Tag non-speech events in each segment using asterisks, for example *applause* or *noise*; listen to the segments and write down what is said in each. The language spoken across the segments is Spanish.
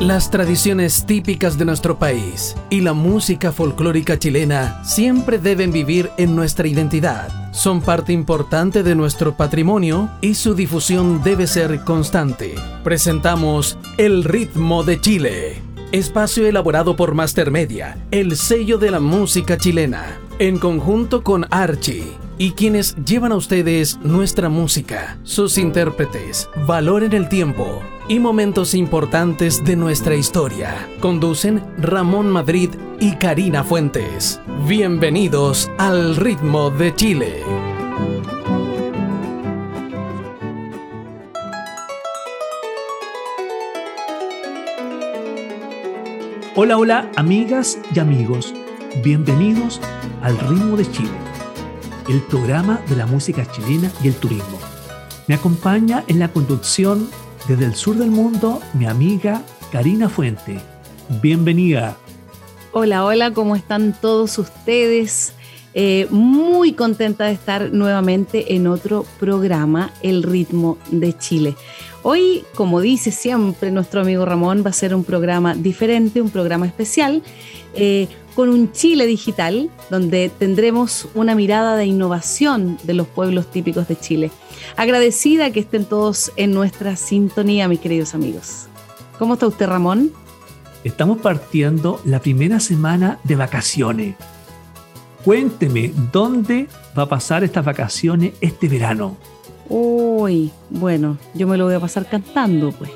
Las tradiciones típicas de nuestro país y la música folclórica chilena siempre deben vivir en nuestra identidad. Son parte importante de nuestro patrimonio y su difusión debe ser constante. Presentamos El ritmo de Chile. Espacio elaborado por Master Media, el sello de la música chilena, en conjunto con Archie y quienes llevan a ustedes nuestra música, sus intérpretes, valor en el tiempo y momentos importantes de nuestra historia. Conducen Ramón Madrid y Karina Fuentes. Bienvenidos al ritmo de Chile. Hola, hola, amigas y amigos. Bienvenidos al ritmo de Chile, el programa de la música chilena y el turismo. Me acompaña en la conducción desde el sur del mundo, mi amiga Karina Fuente. Bienvenida. Hola, hola, ¿cómo están todos ustedes? Eh, muy contenta de estar nuevamente en otro programa, El ritmo de Chile. Hoy, como dice siempre nuestro amigo Ramón, va a ser un programa diferente, un programa especial, eh, con un Chile digital, donde tendremos una mirada de innovación de los pueblos típicos de Chile. Agradecida que estén todos en nuestra sintonía, mis queridos amigos. ¿Cómo está usted, Ramón? Estamos partiendo la primera semana de vacaciones. Cuénteme, ¿dónde va a pasar estas vacaciones este verano? Uy, bueno, yo me lo voy a pasar cantando, pues.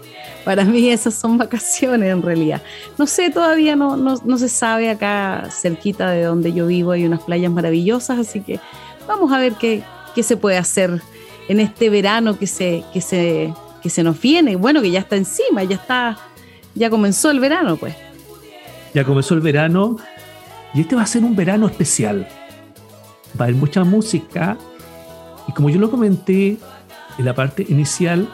Para mí esas son vacaciones en realidad. No sé, todavía no, no, se sabe. Acá cerquita de donde yo vivo hay unas playas maravillosas, así que vamos a ver qué, qué se puede hacer en este verano que se, que se, que se nos viene. Bueno, que ya está encima, ya está, ya comenzó el verano, pues. Ya comenzó el verano y este va a ser un verano especial. Va a haber mucha música y como yo lo comenté en la parte inicial,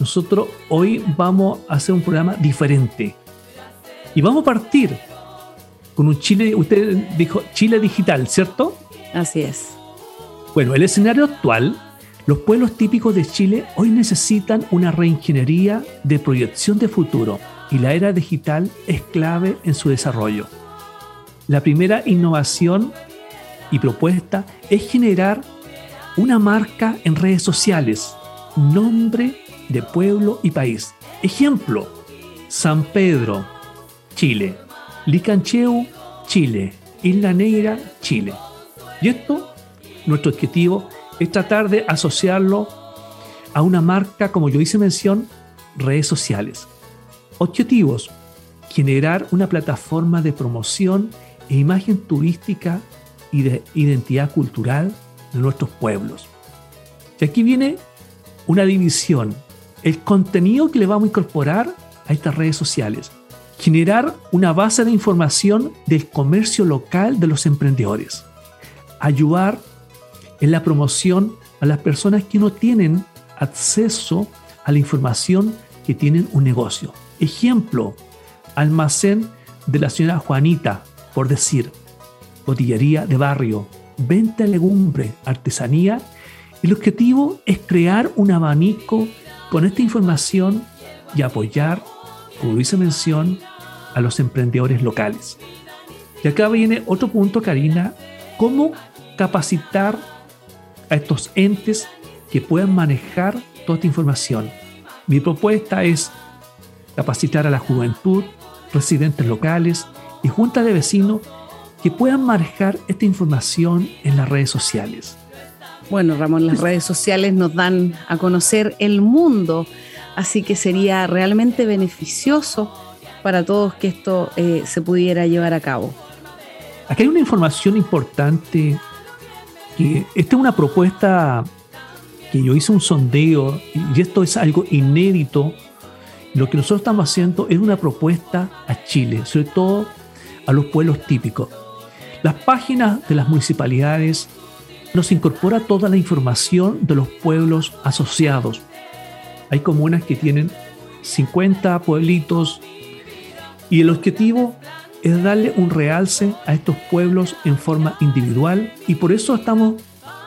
nosotros hoy vamos a hacer un programa diferente. Y vamos a partir con un Chile, usted dijo Chile digital, ¿cierto? Así es. Bueno, el escenario actual los pueblos típicos de Chile hoy necesitan una reingeniería de proyección de futuro y la era digital es clave en su desarrollo. La primera innovación y propuesta es generar una marca en redes sociales, nombre de pueblo y país. Ejemplo, San Pedro, Chile, Licancheu, Chile, Isla Negra, Chile. Y esto, nuestro objetivo es tratar de asociarlo a una marca, como yo hice mención, redes sociales. Objetivos, generar una plataforma de promoción e imagen turística y de identidad cultural de nuestros pueblos. Y aquí viene una división, el contenido que le vamos a incorporar a estas redes sociales. Generar una base de información del comercio local de los emprendedores. Ayudar en la promoción a las personas que no tienen acceso a la información que tienen un negocio. Ejemplo, almacén de la señora Juanita, por decir, botillería de barrio, venta de legumbre, artesanía. El objetivo es crear un abanico con esta información y apoyar, como hice mención, a los emprendedores locales. Y acá viene otro punto, Karina, cómo capacitar a estos entes que puedan manejar toda esta información. Mi propuesta es capacitar a la juventud, residentes locales y juntas de vecinos que puedan manejar esta información en las redes sociales. Bueno, Ramón, las redes sociales nos dan a conocer el mundo, así que sería realmente beneficioso para todos que esto eh, se pudiera llevar a cabo. Aquí hay una información importante esta es una propuesta que yo hice un sondeo y esto es algo inédito. Lo que nosotros estamos haciendo es una propuesta a Chile, sobre todo a los pueblos típicos. Las páginas de las municipalidades nos incorpora toda la información de los pueblos asociados. Hay comunas que tienen 50 pueblitos y el objetivo es darle un realce a estos pueblos en forma individual y por eso estamos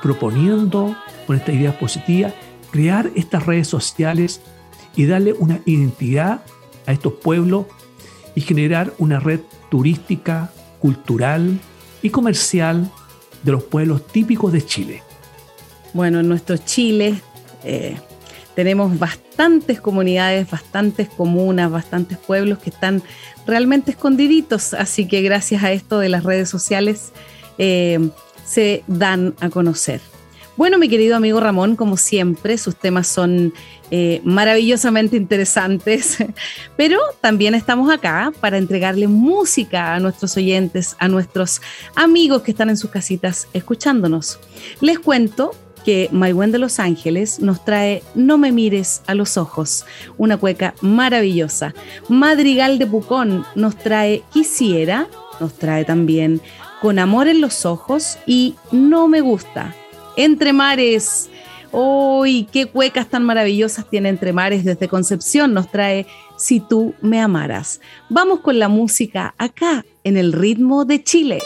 proponiendo, con esta idea positiva, crear estas redes sociales y darle una identidad a estos pueblos y generar una red turística, cultural y comercial de los pueblos típicos de Chile. Bueno, en nuestro Chile eh, tenemos bastantes comunidades, bastantes comunas, bastantes pueblos que están realmente escondiditos, así que gracias a esto de las redes sociales eh, se dan a conocer. Bueno, mi querido amigo Ramón, como siempre, sus temas son eh, maravillosamente interesantes, *laughs* pero también estamos acá para entregarle música a nuestros oyentes, a nuestros amigos que están en sus casitas escuchándonos. Les cuento que Maigüen de Los Ángeles nos trae No me mires a los ojos, una cueca maravillosa. Madrigal de Pucón nos trae Quisiera, nos trae también Con amor en los ojos y No me gusta, entre Mares. ¡Uy, qué cuecas tan maravillosas tiene Entre Mares desde Concepción! Nos trae Si tú me amaras. Vamos con la música acá, en el ritmo de Chile.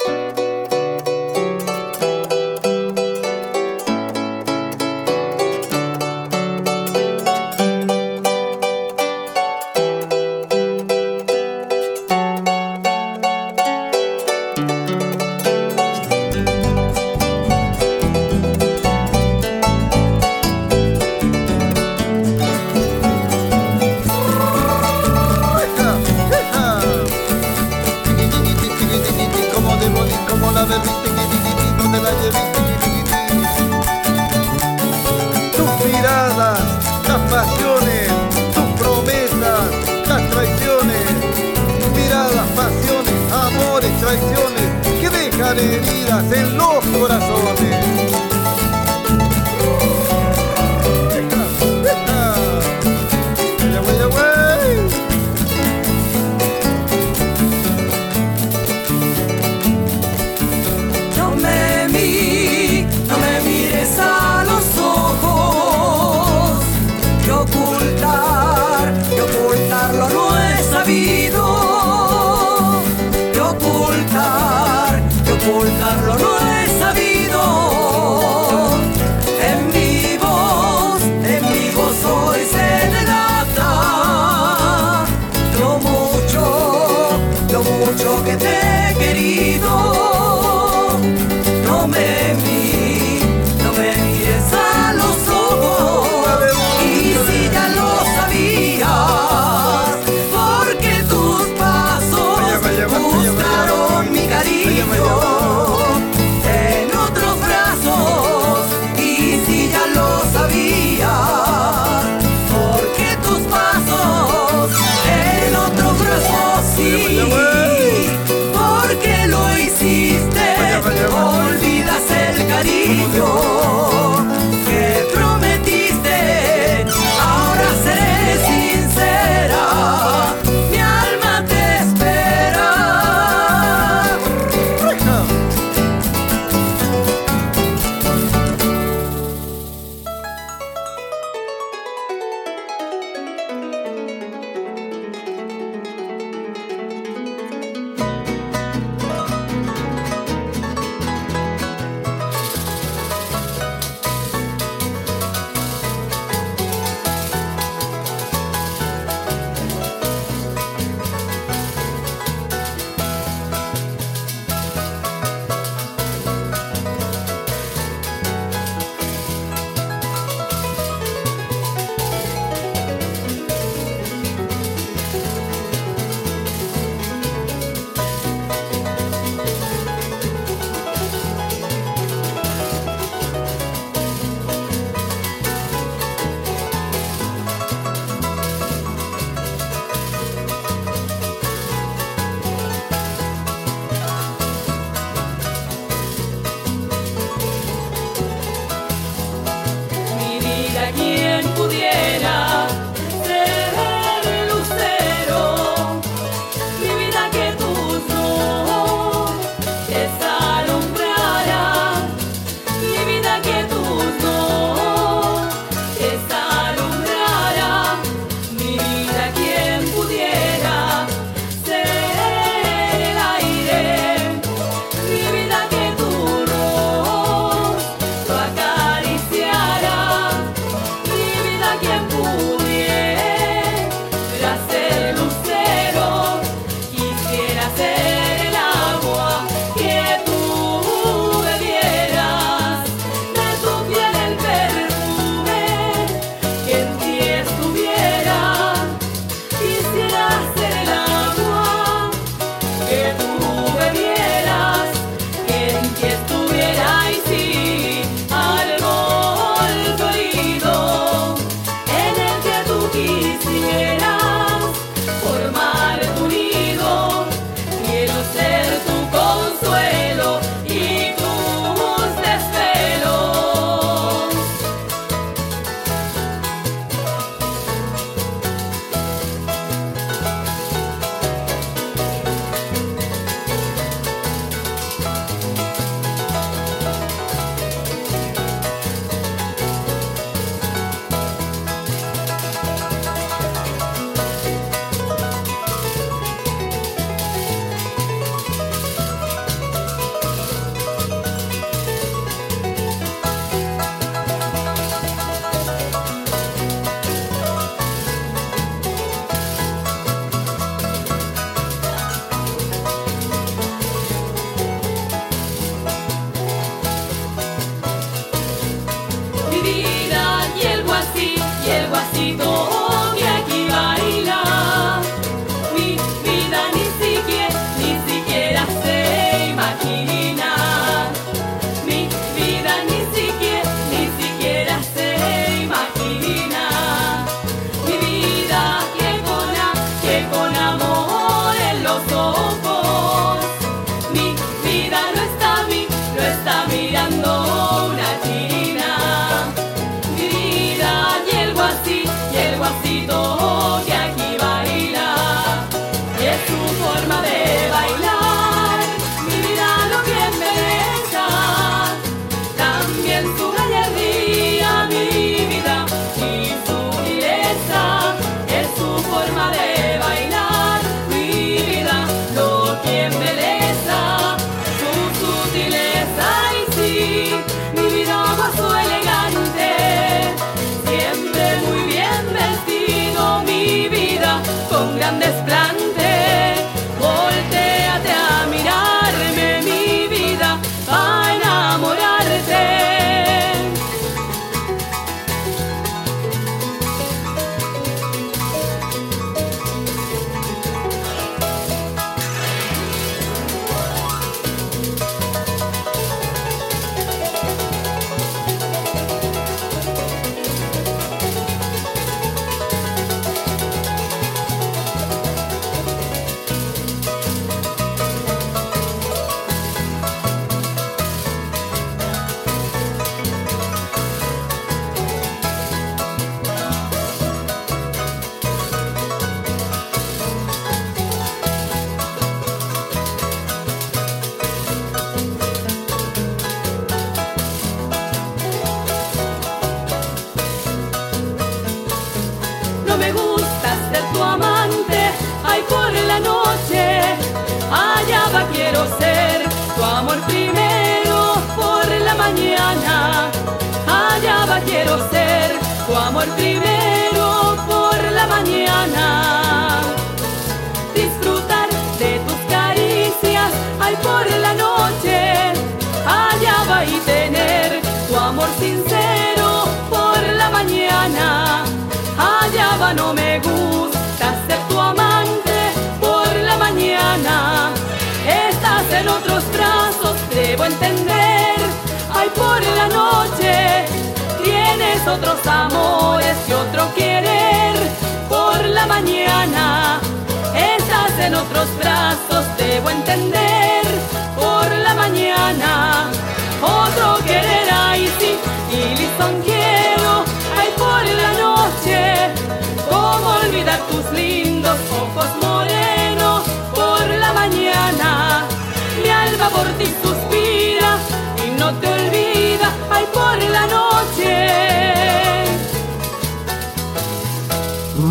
que te he querido, no me amor primero por la mañana. Disfrutar de tus caricias, ay por la noche, allá va y tener tu amor sincero por la mañana. Allá va no me gusta ser tu amante por la mañana. Estás en otros brazos, debo entender, tienes otros amores y otro querer por la mañana. Estás en otros brazos, debo entender por la mañana. Otro querer, ay sí, y quiero, ay por la noche. ¿Cómo olvidar tus lindos ojos morenos por la mañana? Mi alma por ti suspira y no te olvida, ay por la noche.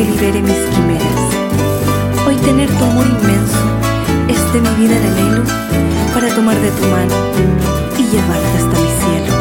que libere mis quimeras. Hoy tener tu amor inmenso es de mi vida el anhelo para tomar de tu mano y llevarte hasta mi cielo.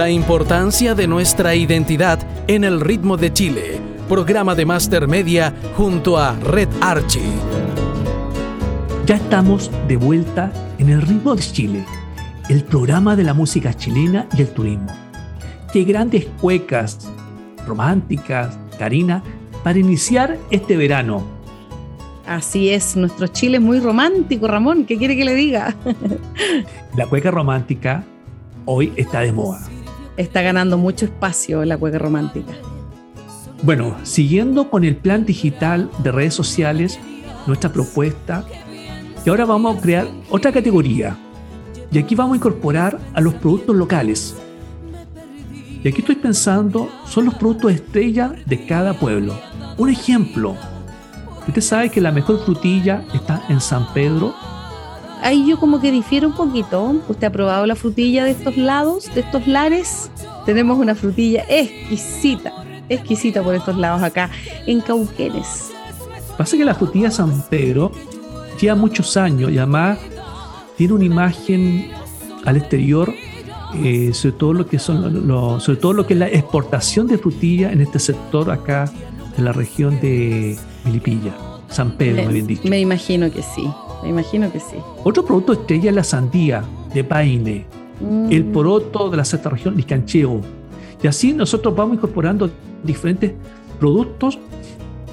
Importancia de nuestra identidad en el ritmo de Chile, programa de Master Media junto a Red Archie. Ya estamos de vuelta en el ritmo de Chile, el programa de la música chilena y el turismo. Qué grandes cuecas románticas, Karina, para iniciar este verano. Así es, nuestro Chile es muy romántico, Ramón. ¿Qué quiere que le diga? La cueca romántica hoy está de moda está ganando mucho espacio la cueca romántica. Bueno, siguiendo con el plan digital de redes sociales, nuestra propuesta, y ahora vamos a crear otra categoría. Y aquí vamos a incorporar a los productos locales. Y aquí estoy pensando, son los productos estrella de cada pueblo. Un ejemplo, usted sabe que la mejor frutilla está en San Pedro, ahí yo como que difiero un poquito. ¿Usted ha probado la frutilla de estos lados, de estos lares? Tenemos una frutilla exquisita, exquisita por estos lados acá, en Cauquenes. Pasa que la frutilla San Pedro lleva muchos años y además tiene una imagen al exterior eh, sobre todo lo que son sobre todo lo que es la exportación de frutilla en este sector acá en la región de Milipilla, San Pedro, me, bien dicho. Me imagino que sí. Me imagino que sí. Otro producto estrella es la sandía de Paine, mm. el poroto de la sexta región, Liscancheo. Y así nosotros vamos incorporando diferentes productos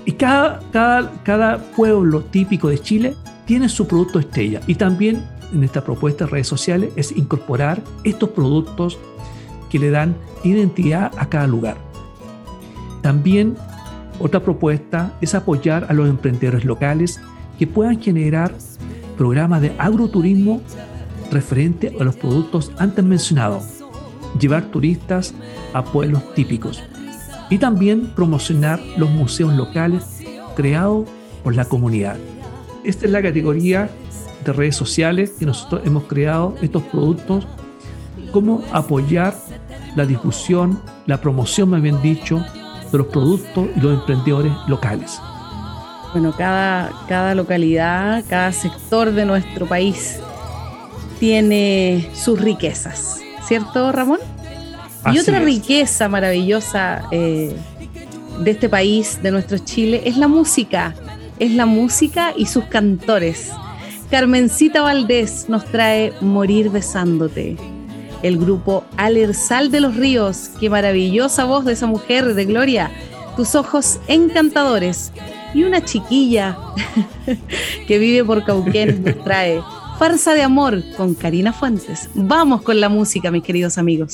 y cada, cada, cada pueblo típico de Chile tiene su producto estrella. Y también en esta propuesta de redes sociales es incorporar estos productos que le dan identidad a cada lugar. También otra propuesta es apoyar a los emprendedores locales que puedan generar programas de agroturismo referente a los productos antes mencionados, llevar turistas a pueblos típicos y también promocionar los museos locales creados por la comunidad. Esta es la categoría de redes sociales que nosotros hemos creado estos productos, cómo apoyar la difusión, la promoción, me bien dicho, de los productos y los emprendedores locales. Bueno, cada, cada localidad, cada sector de nuestro país tiene sus riquezas, ¿cierto, Ramón? y otra riqueza maravillosa eh, de este país, de nuestro Chile, es la música. Es la música y sus cantores. Carmencita Valdés nos trae Morir besándote. El grupo Alersal de los Ríos, qué maravillosa voz de esa mujer de Gloria. Tus ojos encantadores. Y una chiquilla *laughs* que vive por Cauquén nos trae Farsa de Amor con Karina Fuentes. Vamos con la música, mis queridos amigos.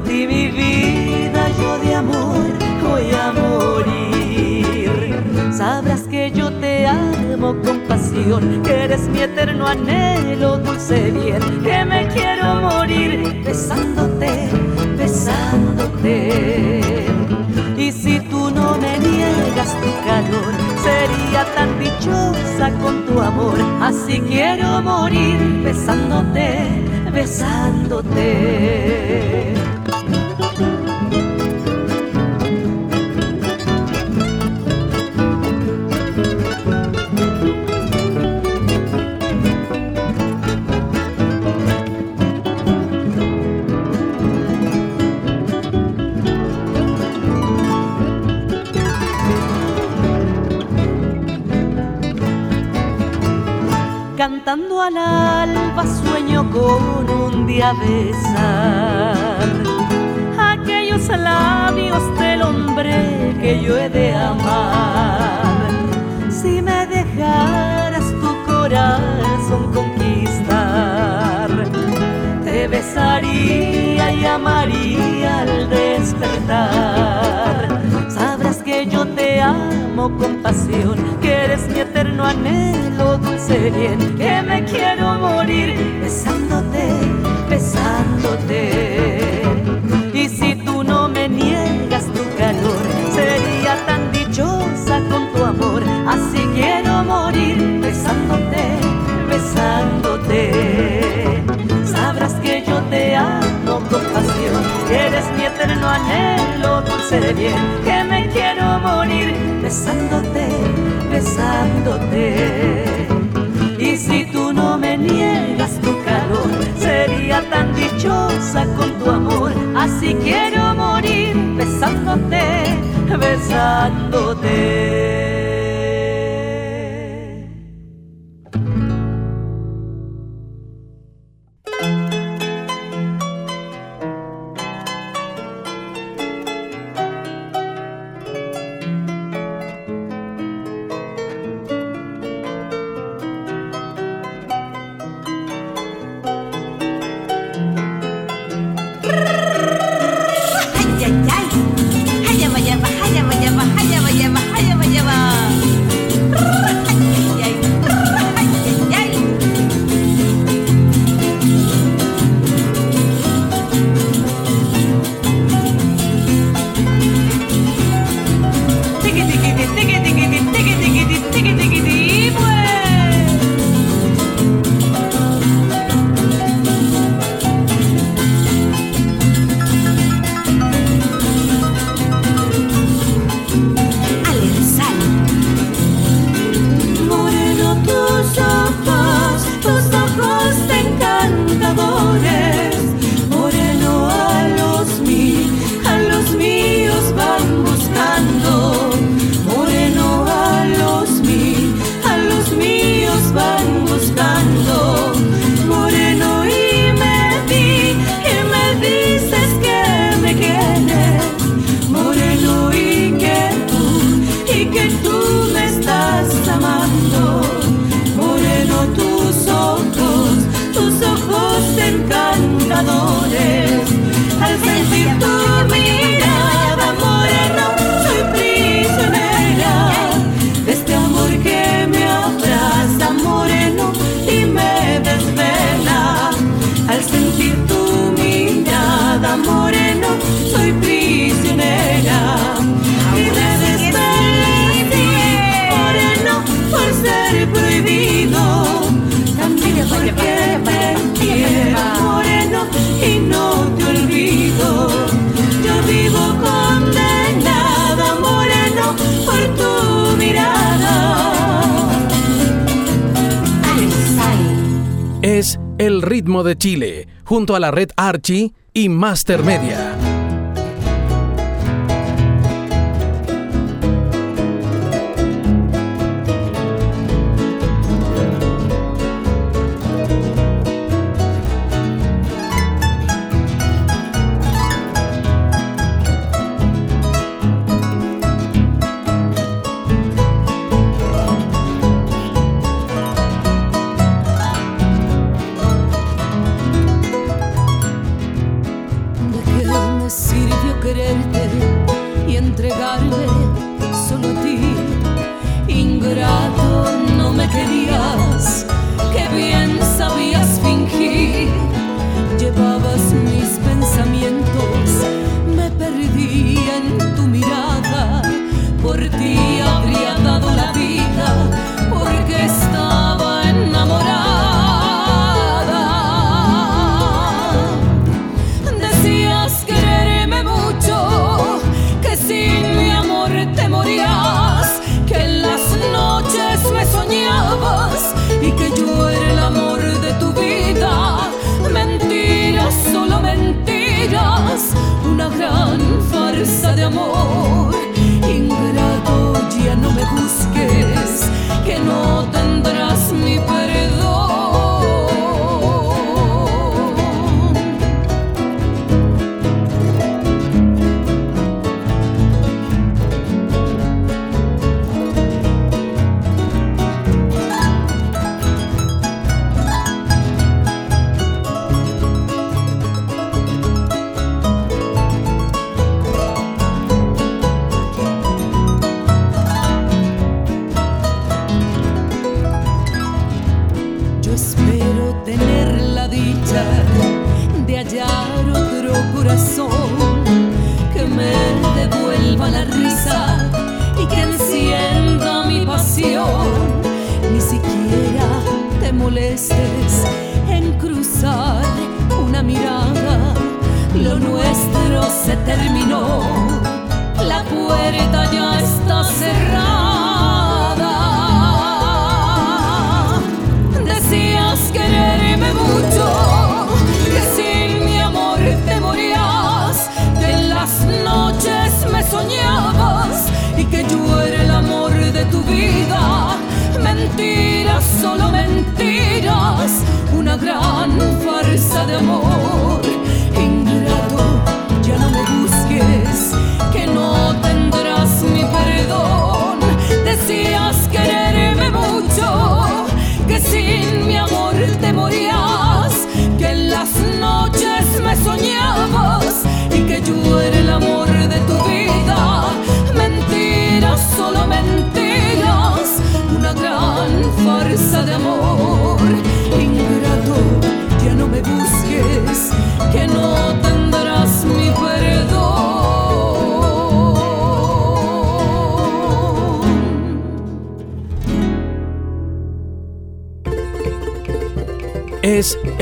ti mi vida yo de amor voy a morir. Sabrás que yo te amo con pasión, que eres mi eterno anhelo, dulce bien, que me quiero morir besándote, besándote. Y si tú no me niegas tu calor, sería tan dichosa con tu amor. Así quiero morir besándote, besándote. Cantando al alba sueño con un día besar aquellos labios del hombre que yo he de amar. Si me dejaras tu corazón conquistar, te besaría y amaría al despertar. Yo te amo con pasión, que eres mi eterno anhelo, dulce bien, que me quiero morir besándote, besándote. Y si tú no me niegas tu calor, sería tan dichosa con tu amor. Así quiero morir besándote, besándote. Sabrás que yo te amo con pasión, que eres mi eterno anhelo, dulce bien, que me besándote, besándote. Y si tú no me niegas tu calor, sería tan dichosa con tu amor. Así quiero morir besándote, besándote. Chile, junto a la red Archie y Master Media.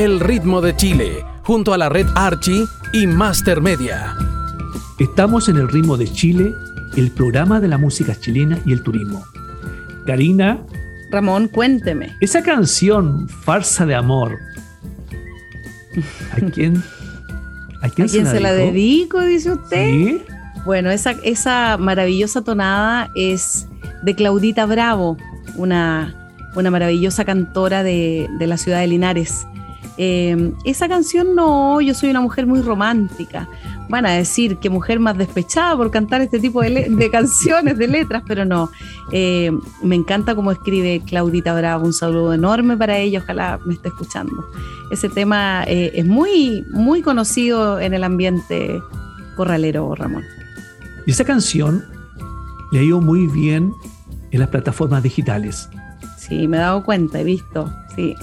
El ritmo de Chile, junto a la red Archie y Master Media. Estamos en El ritmo de Chile, el programa de la música chilena y el turismo. Karina. Ramón, cuénteme. Esa canción, Farsa de Amor, ¿a quién, ¿A se, la la dedico, dice usted? ¿Sí? Bueno, esa, maravillosa tonada es de Claudita Bravo, una, maravillosa cantora de, la ciudad de Linares. Eh, esa canción no, yo soy una mujer muy romántica. Van a decir que mujer más despechada por cantar este tipo de, *laughs* canciones, de letras, pero no. Eh, me encanta cómo escribe Claudita Bravo, un saludo enorme para ella, ojalá me esté escuchando. Ese tema eh, es muy, muy conocido en el ambiente corralero, Ramón. Y esa canción le ha ido muy bien en las plataformas digitales. Sí, me he dado cuenta, he visto, sí.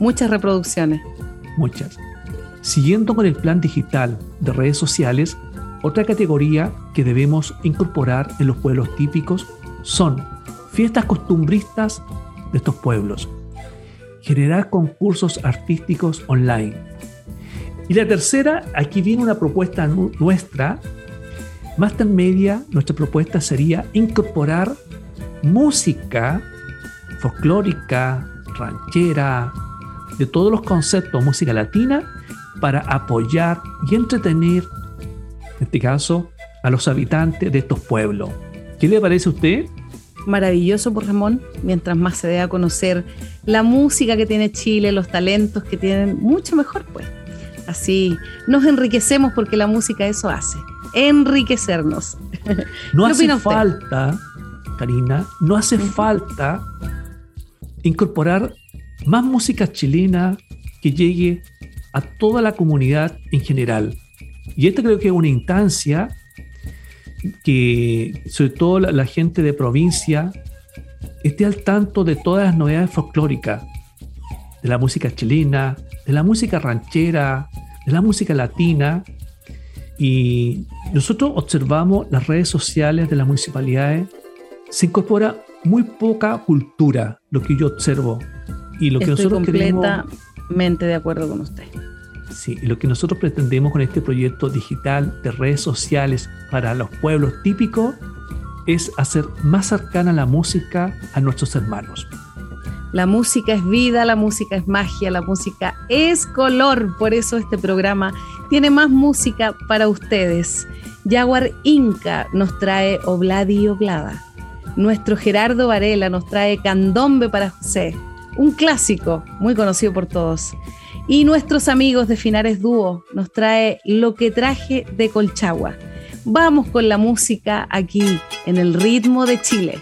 Muchas reproducciones. Muchas. Siguiendo con el plan digital de redes sociales, otra categoría que debemos incorporar en los pueblos típicos son fiestas costumbristas de estos pueblos, generar concursos artísticos online. Y la tercera, aquí viene una propuesta nuestra, más tan media, nuestra propuesta sería incorporar música folclórica, ranchera, de todos los conceptos, música latina, para apoyar y entretener, en este caso, a los habitantes de estos pueblos. ¿Qué le parece a usted? Maravilloso por Ramón, mientras más se dé a conocer la música que tiene Chile, los talentos que tienen, mucho mejor pues. Así nos enriquecemos porque la música eso hace, enriquecernos. *laughs* No hace falta, Karina, no hace falta incorporar más música chilena que llegue a toda la comunidad en general. Y esta creo que es una instancia que sobre todo la, gente de provincia esté al tanto de todas las novedades folclóricas, de la música chilena, de la música ranchera, de la música latina. Y nosotros observamos las redes sociales de las municipalidades, se incorpora muy poca cultura, lo que yo observo. Y lo que Estoy nosotros completamente de acuerdo con usted. Sí, lo que nosotros pretendemos con este proyecto digital de redes sociales para los pueblos típicos es hacer más cercana la música a nuestros hermanos. La música es vida, la música es magia, la música es color. Por eso este programa tiene más música para ustedes. Jaguar Inca nos trae Obladi y Oblada. Nuestro Gerardo Varela nos trae Candombe para José, un clásico muy conocido por todos. Y nuestros amigos de Finares Dúo nos trae Lo que traje de Colchagua. Vamos con la música aquí en el ritmo de Chile.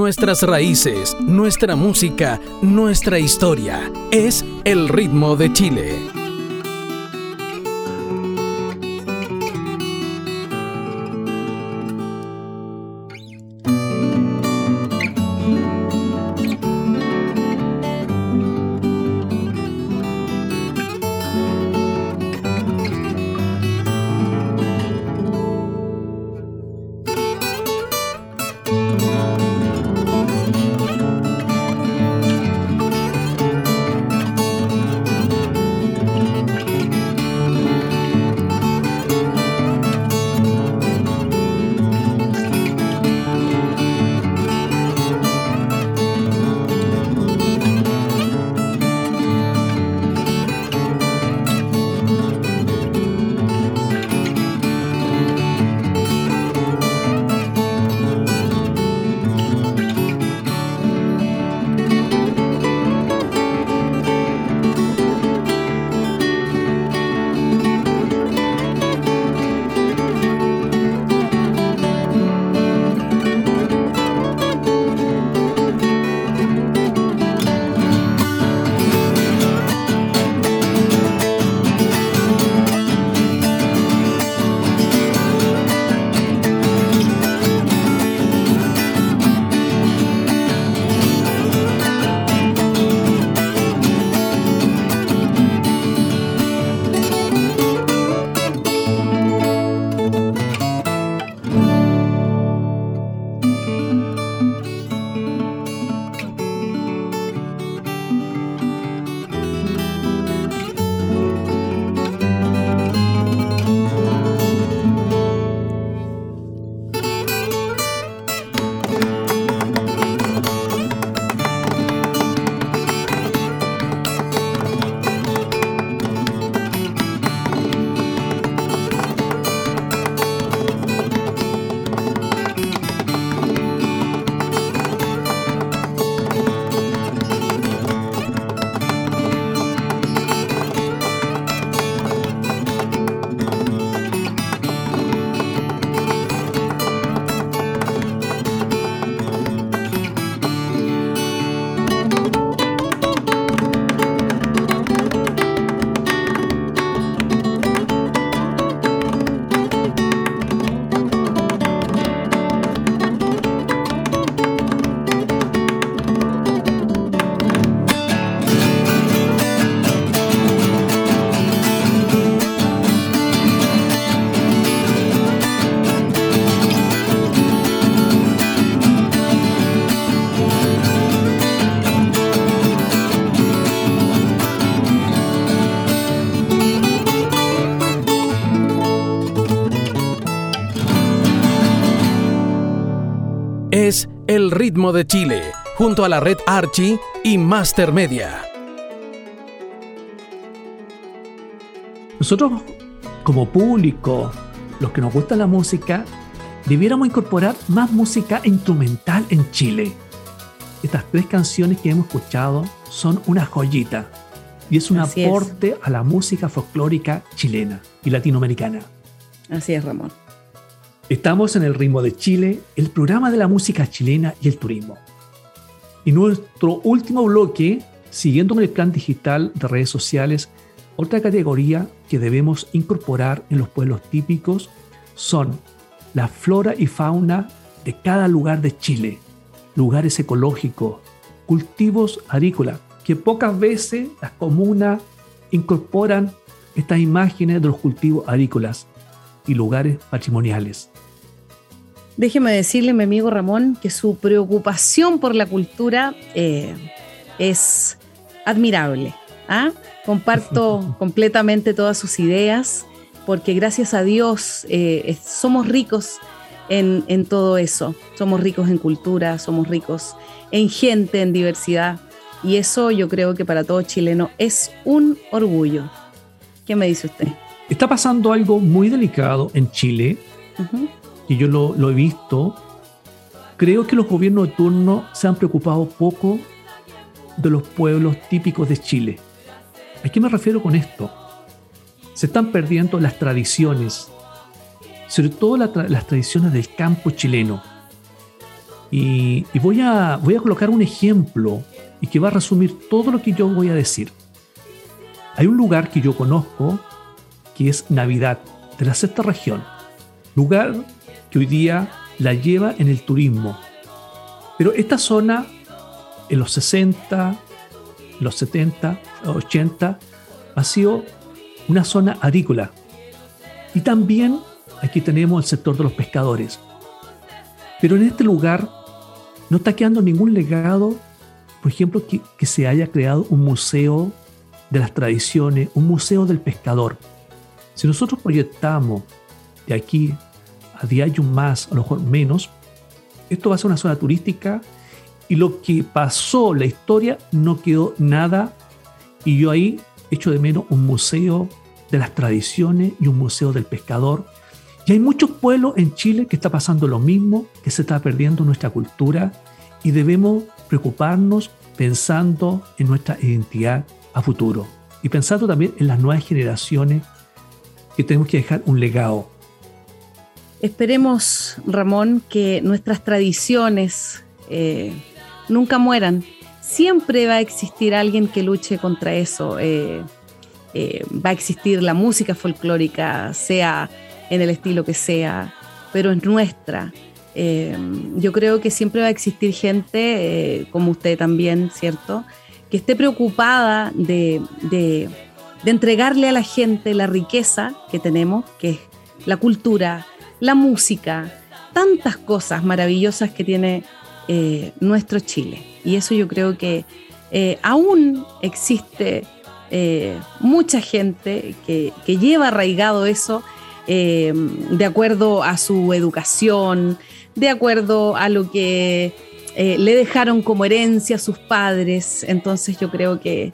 Nuestras raíces, nuestra música, nuestra historia. Es el ritmo de Chile. El ritmo de Chile, junto a la red Archie y Master Media. Nosotros, como público, los que nos gusta la música, debiéramos incorporar más música instrumental en Chile. Estas tres canciones que hemos escuchado son una joyita y es un aporte a la música folclórica chilena y latinoamericana. Así es, Ramón. Estamos en el ritmo de Chile, el programa de la música chilena y el turismo. Y nuestro último bloque, siguiendo con el plan digital de redes sociales, otra categoría que debemos incorporar en los pueblos típicos son la flora y fauna de cada lugar de Chile, lugares ecológicos, cultivos agrícolas, que pocas veces las comunas incorporan estas imágenes de los cultivos agrícolas y lugares patrimoniales. Déjeme decirle, mi amigo Ramón, que su preocupación por la cultura eh, es admirable. ¿ah? Comparto *laughs* completamente todas sus ideas, porque gracias a Dios eh, somos ricos en, en todo eso. Somos ricos en cultura, somos ricos en gente, en diversidad. Y eso yo creo que para todo chileno es un orgullo. ¿Qué me dice usted? Está pasando algo muy delicado en Chile, Ujú. Y yo lo, lo he visto. Creo que los gobiernos de turno se han preocupado poco de los pueblos típicos de Chile. ¿A qué me refiero con esto? Se están perdiendo las tradiciones, sobre todo la tra- las tradiciones del campo chileno. Y, y voy, a, voy a colocar un ejemplo y que va a resumir todo lo que yo voy a decir. Hay un lugar que yo conozco que es Navidad, de la sexta región. Lugar que hoy día la lleva en el turismo. Pero esta zona, en los 60, los 70, los 80, ha sido una zona agrícola. Y también aquí tenemos el sector de los pescadores. Pero en este lugar no está quedando ningún legado, por ejemplo, que, se haya creado un museo de las tradiciones, un museo del pescador. Si nosotros proyectamos de aquí a 10 años más, a lo mejor menos, esto va a ser una zona turística y lo que pasó, la historia, no quedó nada. Y yo ahí echo de menos un museo de las tradiciones y un museo del pescador. Y hay muchos pueblos en Chile que está pasando lo mismo, que se está perdiendo nuestra cultura y debemos preocuparnos pensando en nuestra identidad a futuro y pensando también en las nuevas generaciones que tenemos que dejar un legado. Esperemos, Ramón, que nuestras tradiciones eh, nunca mueran. Siempre va a existir alguien que luche contra eso. eh, eh, va a existir la música folclórica, sea en el estilo que sea, pero es nuestra. Yo creo que siempre va a existir gente, como usted también, ¿cierto? Que esté preocupada de- de entregarle a la gente la riqueza que tenemos, que es la cultura, la música, tantas cosas maravillosas que tiene eh, nuestro Chile. Y eso yo creo que eh, aún existe eh, mucha gente que, que lleva arraigado eso de acuerdo a su educación, de acuerdo a lo que le dejaron como herencia a sus padres. Entonces yo creo que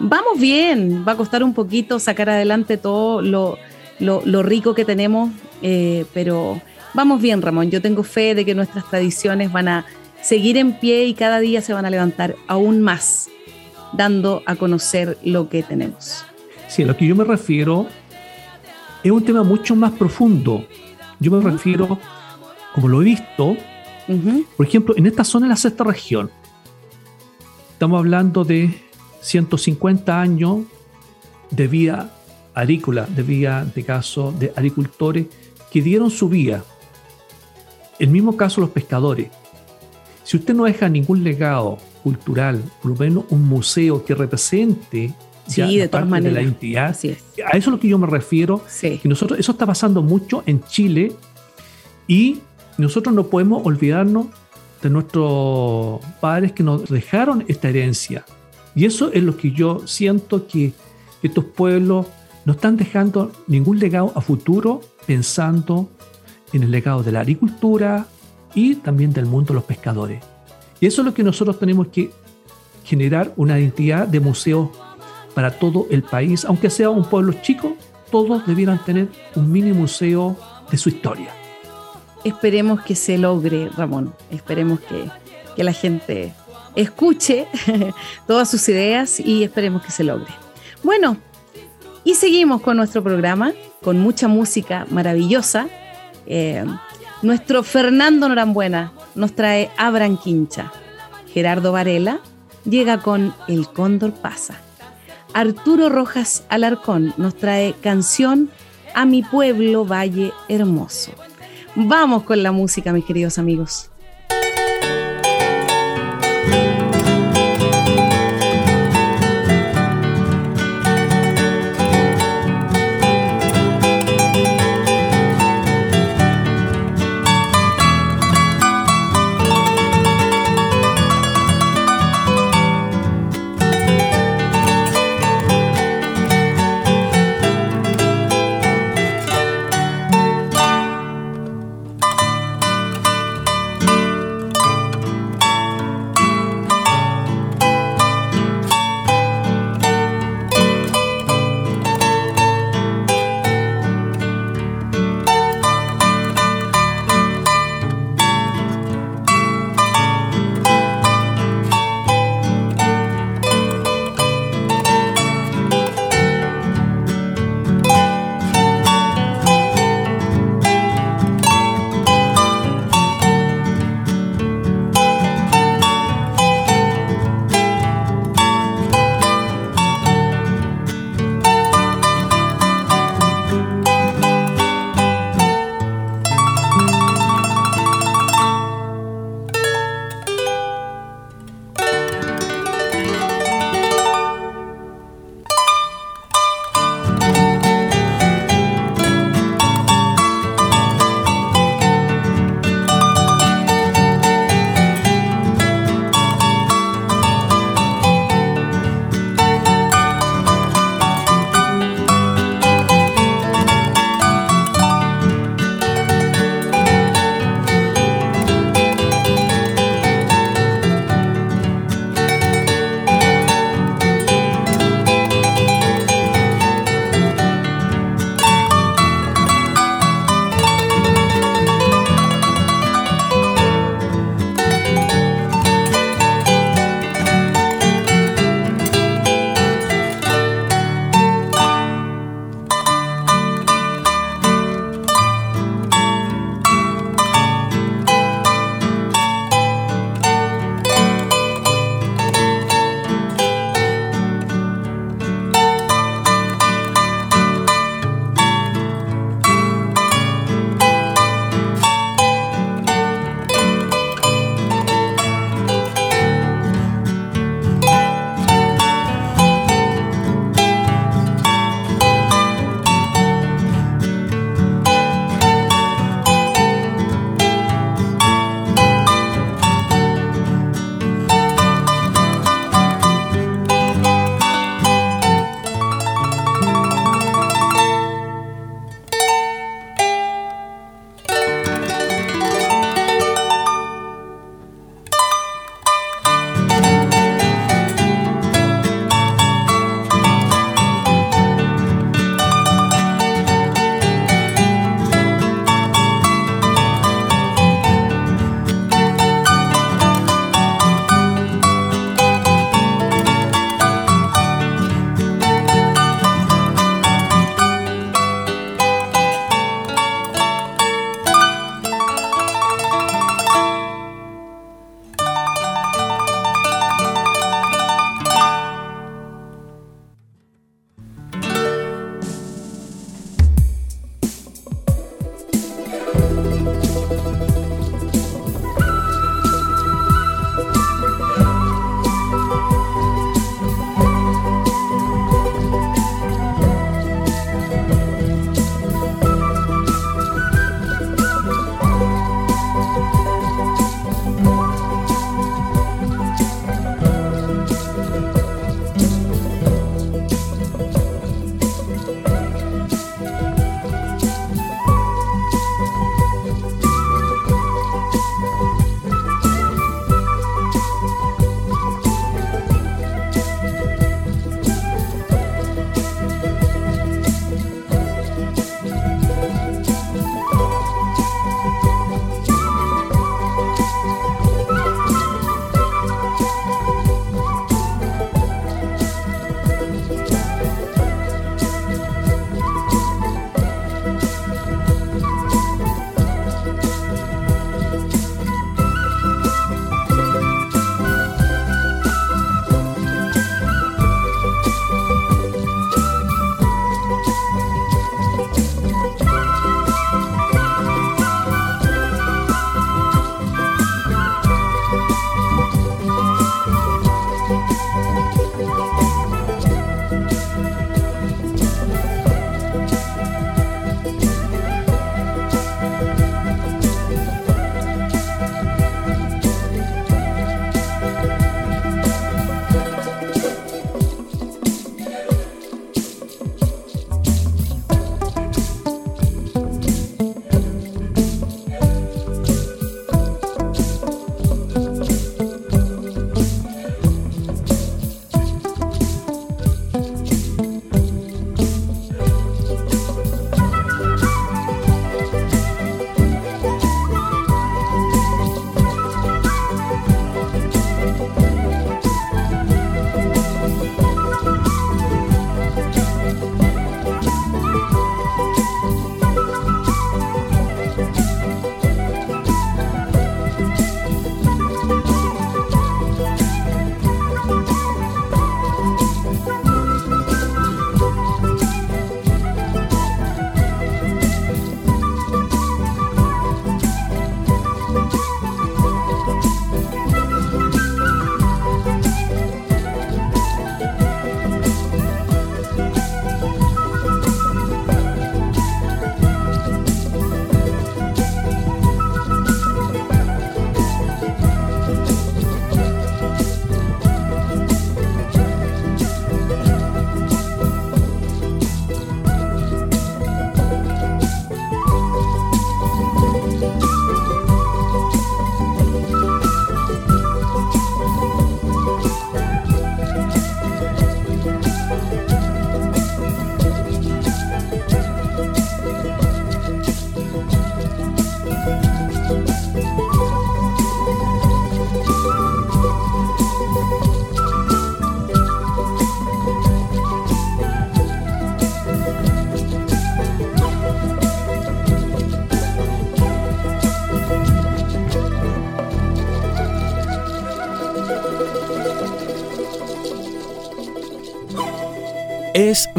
vamos bien, va a costar un poquito sacar adelante todo lo- lo rico que tenemos, eh, pero vamos bien, Ramón. Yo tengo fe de que nuestras tradiciones van a seguir en pie y cada día se van a levantar aún más, dando a conocer lo que tenemos. Sí, a lo que yo me refiero es un tema mucho más profundo. Yo me refiero, como lo he visto, por ejemplo, en esta zona de la sexta región, estamos hablando de 150 años de vida agrícola, de vida, de caso, de agricultores que dieron su vida. El mismo caso los pescadores. Si usted no deja ningún legado cultural, por lo menos un museo que represente Sí, ya de todas parte maneras. la identidad, Así es. a eso es lo que yo me refiero Sí. que nosotros, eso está pasando mucho en Chile y nosotros no podemos olvidarnos de nuestros padres que nos dejaron esta herencia. Y eso es lo que yo siento que estos pueblos no están dejando ningún legado a futuro pensando en el legado de la agricultura y también del mundo de los pescadores. Y eso es lo que nosotros tenemos que generar una identidad de museos para todo el país, aunque sea un pueblo chico, todos debieran tener un mini museo de su historia. Esperemos que se logre, Ramón. Esperemos que, que la gente escuche *laughs* todas sus ideas y esperemos que se logre. Bueno, y seguimos con nuestro programa, con mucha música maravillosa. Eh, nuestro Fernando Norambuena nos trae Abran Quincha. Gerardo Varela llega con El Cóndor pasa. Arturo Rojas Alarcón nos trae canción A mi pueblo Valle Hermoso. Vamos con la música, mis queridos amigos.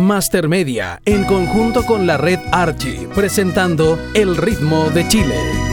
Master Media en conjunto con la red Archie presentando El ritmo de Chile.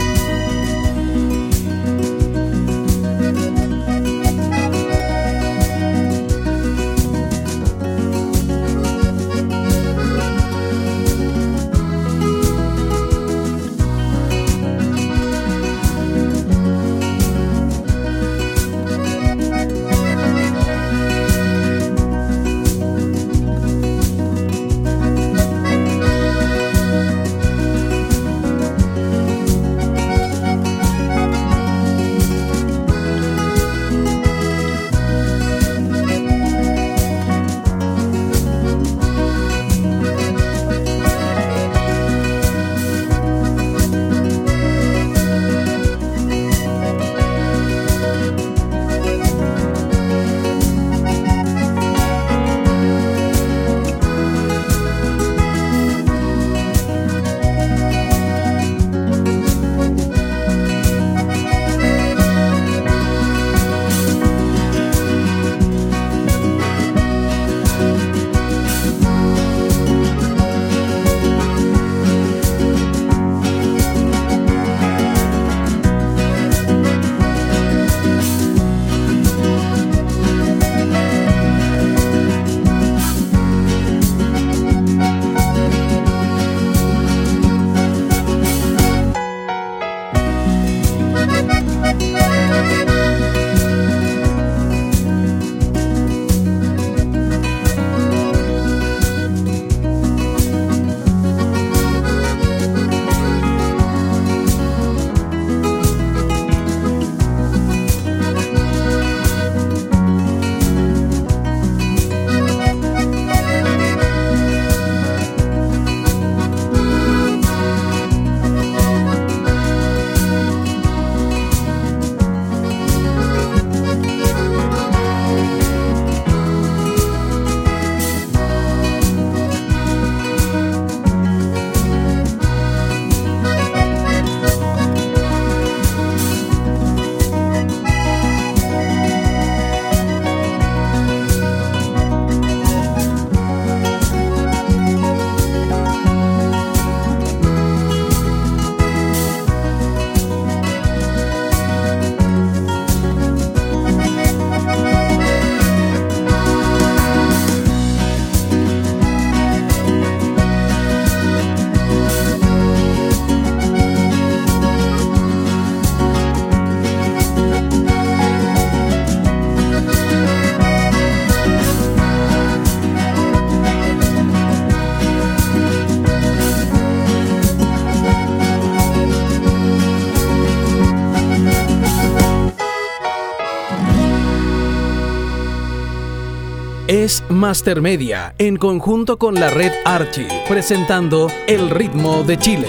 Es Master Media en conjunto con la red Archie presentando El ritmo de Chile.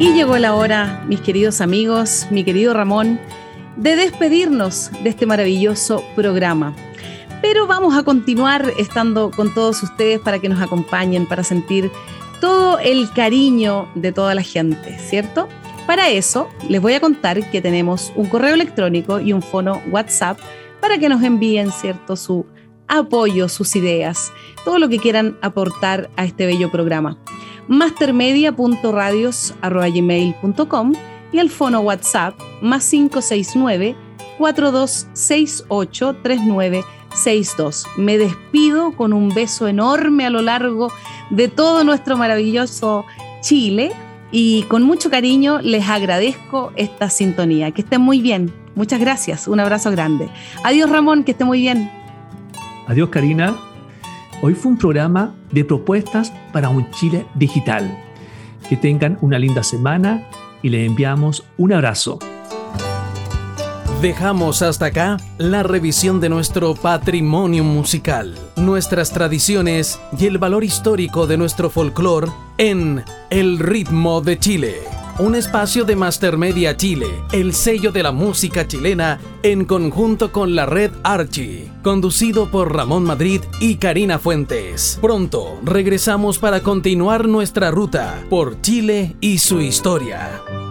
Y llegó la hora, mis queridos amigos, mi querido Ramón, de despedirnos de este maravilloso programa. Pero vamos a continuar estando con todos ustedes para que nos acompañen, para sentir todo el cariño de toda la gente, ¿cierto? Para eso, les voy a contar que tenemos un correo electrónico y un fono WhatsApp para que nos envíen, ¿cierto?, su apoyo, sus ideas, todo lo que quieran aportar a este bello programa. mastermedia.radios.gmail.com y el fono WhatsApp más 569 4268 3962. Me despido con un beso enorme a lo largo de todo nuestro maravilloso Chile y con mucho cariño les agradezco esta sintonía. Que estén muy bien. Muchas gracias. Un abrazo grande. Adiós Ramón, que esté muy bien. Adiós Karina. Hoy fue un programa de propuestas para un Chile digital. Que tengan una linda semana y les enviamos un abrazo. Dejamos hasta acá la revisión de nuestro patrimonio musical, nuestras tradiciones y el valor histórico de nuestro folclore en El ritmo de Chile un espacio de Master Media Chile, el sello de la música chilena, en conjunto con la red Archie, conducido por Ramón Madrid y Karina Fuentes. Pronto regresamos para continuar nuestra ruta por Chile y su historia.